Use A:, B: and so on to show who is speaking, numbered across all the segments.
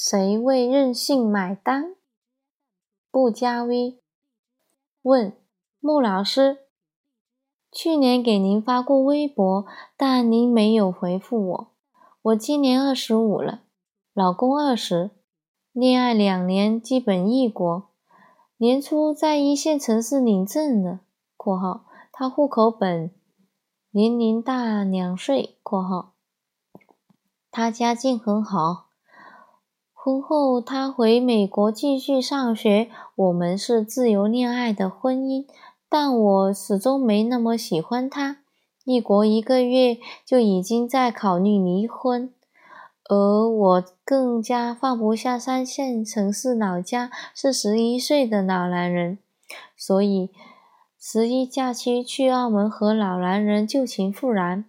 A: 谁为任性买单？不加 V。问穆老师，去年给您发过微博，但您没有回复我。我今年二十五了，老公二十，恋爱两年，基本异国。年初在一线城市领证的（括号他户口本年龄大两岁）（括号他家境很好）。婚后，他回美国继续上学。我们是自由恋爱的婚姻，但我始终没那么喜欢他。异国一个月就已经在考虑离婚，而我更加放不下三线城市老家是十一岁的老男人，所以十一假期去澳门和老男人旧情复燃。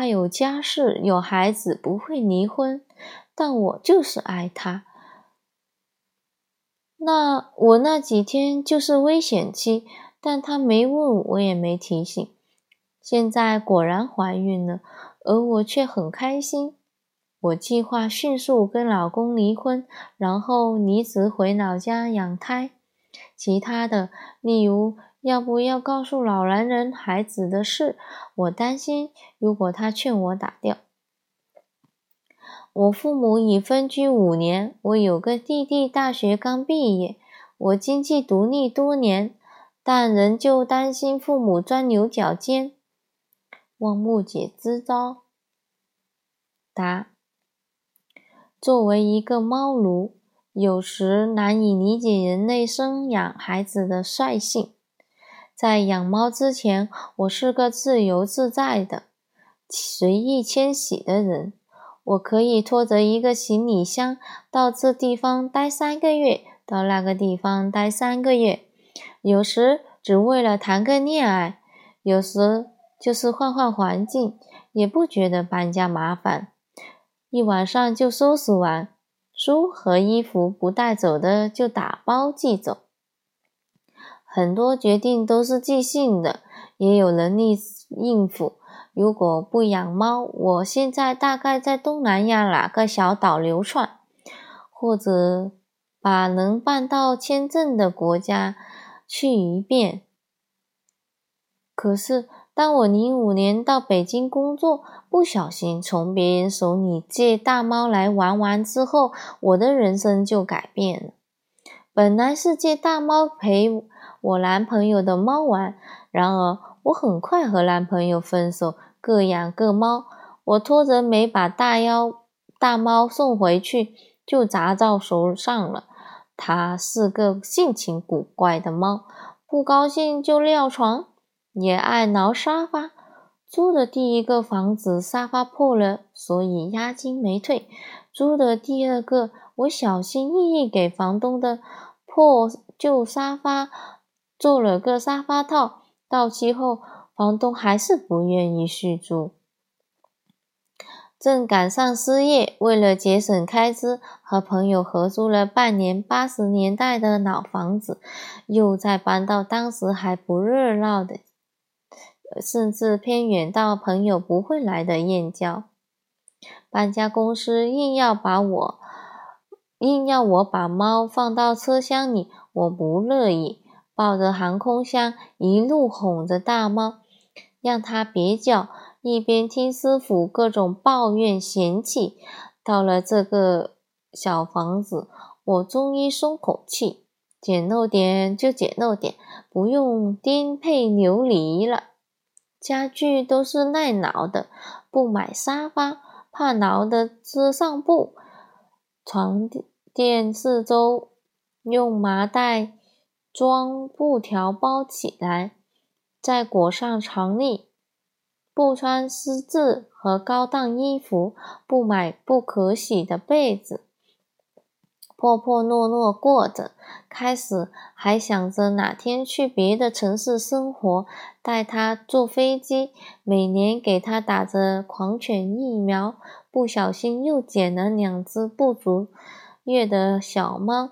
A: 他有家室，有孩子，不会离婚。但我就是爱他。那我那几天就是危险期，但他没问，我也没提醒。现在果然怀孕了，而我却很开心。我计划迅速跟老公离婚，然后离职回老家养胎。其他的，例如要不要告诉老男人孩子的事，我担心如果他劝我打掉。我父母已分居五年，我有个弟弟，大学刚毕业。我经济独立多年，但仍旧担心父母钻牛角尖。望木姐支招。答：作为一个猫奴，有时难以理解人类生养孩子的率性。在养猫之前，我是个自由自在的、随意迁徙的人。我可以拖着一个行李箱到这地方待三个月，到那个地方待三个月，有时只为了谈个恋爱，有时就是换换环境，也不觉得搬家麻烦，一晚上就收拾完，书和衣服不带走的就打包寄走。很多决定都是即兴的，也有能力应付。如果不养猫，我现在大概在东南亚哪个小岛流窜，或者把能办到签证的国家去一遍。可是，当我零五年到北京工作，不小心从别人手里借大猫来玩玩之后，我的人生就改变了。本来是借大猫陪我男朋友的猫玩，然而。我很快和男朋友分手，各养各猫。我拖着没把大妖大猫送回去，就砸到手上了。它是个性情古怪的猫，不高兴就尿床，也爱挠沙发。租的第一个房子沙发破了，所以押金没退。租的第二个，我小心翼翼给房东的破旧沙发做了个沙发套。到期后，房东还是不愿意续租。正赶上失业，为了节省开支，和朋友合租了半年八十年代的老房子，又再搬到当时还不热闹的，甚至偏远到朋友不会来的燕郊。搬家公司硬要把我，硬要我把猫放到车厢里，我不乐意。抱着航空箱，一路哄着大猫，让它别叫，一边听师傅各种抱怨嫌弃。到了这个小房子，我终于松口气，简陋点就简陋点，不用颠沛流离了。家具都是耐挠的，不买沙发，怕挠的遮上布。床垫四周用麻袋。装布条包起来，再裹上长历。不穿丝质和高档衣服，不买不可洗的被子，破破落落过着。开始还想着哪天去别的城市生活，带他坐飞机，每年给他打着狂犬疫苗。不小心又捡了两只不足月的小猫，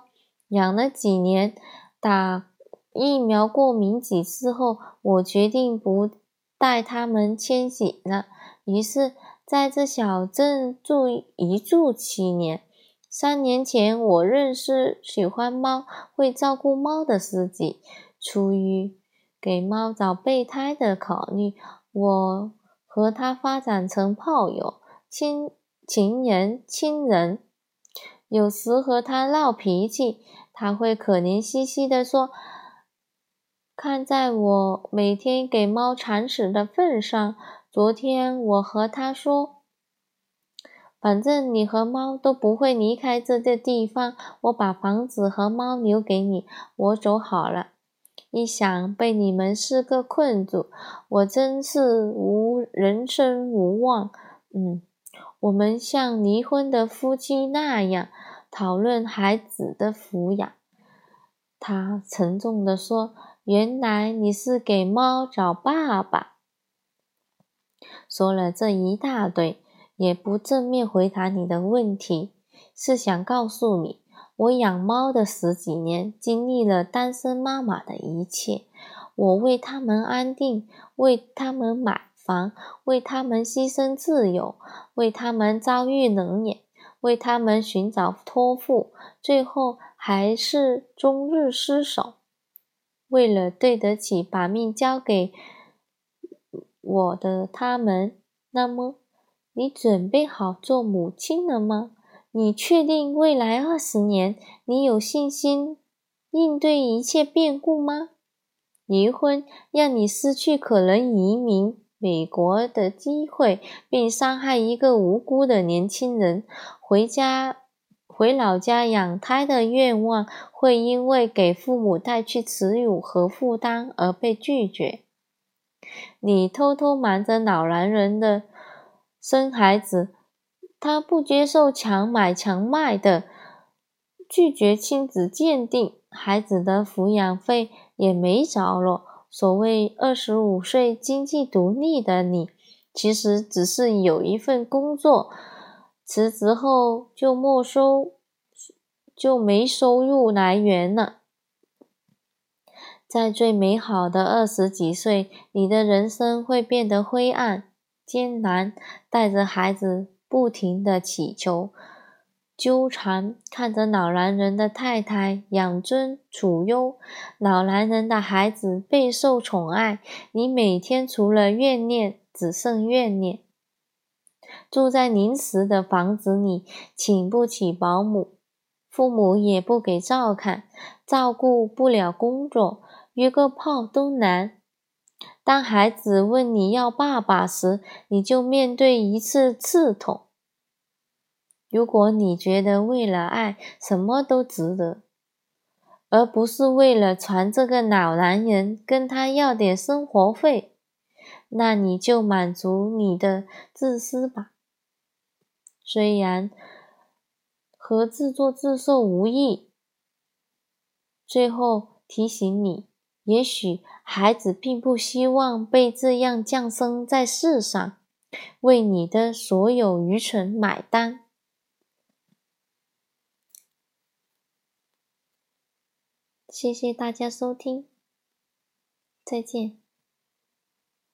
A: 养了几年。打疫苗过敏几次后，我决定不带他们迁徙了。于是，在这小镇住一住七年，三年前，我认识喜欢猫、会照顾猫的司机。出于给猫找备胎的考虑，我和他发展成炮友、亲情人、亲人。有时和他闹脾气，他会可怜兮兮地说：“看在我每天给猫铲屎的份上，昨天我和他说。”反正你和猫都不会离开这个地方，我把房子和猫留给你，我走好了。一想被你们四个困住，我真是无人生无望。嗯，我们像离婚的夫妻那样讨论孩子的抚养。他沉重地说：“原来你是给猫找爸爸。”说了这一大堆。也不正面回答你的问题，是想告诉你，我养猫的十几年，经历了单身妈妈的一切。我为他们安定，为他们买房，为他们牺牲自由，为他们遭遇冷眼，为他们寻找托付，最后还是终日失守。为了对得起把命交给我的他们，那么。你准备好做母亲了吗？你确定未来二十年你有信心应对一切变故吗？离婚让你失去可能移民美国的机会，并伤害一个无辜的年轻人回家回老家养胎的愿望，会因为给父母带去耻辱和负担而被拒绝。你偷偷瞒着老男人的。生孩子，他不接受强买强卖的，拒绝亲子鉴定，孩子的抚养费也没着落。所谓二十五岁经济独立的你，其实只是有一份工作，辞职后就没收，就没收入来源了。在最美好的二十几岁，你的人生会变得灰暗。艰难带着孩子不停的祈求、纠缠，看着老男人的太太养尊处优，老男人的孩子备受宠爱，你每天除了怨念，只剩怨念。住在临时的房子里，请不起保姆，父母也不给照看，照顾不了工作，约个炮都难。当孩子问你要爸爸时，你就面对一次刺痛。如果你觉得为了爱什么都值得，而不是为了传这个老男人跟他要点生活费，那你就满足你的自私吧。虽然和自作自受无异，最后提醒你。也许孩子并不希望被这样降生在世上，为你的所有愚蠢买单。谢谢大家收听，再见。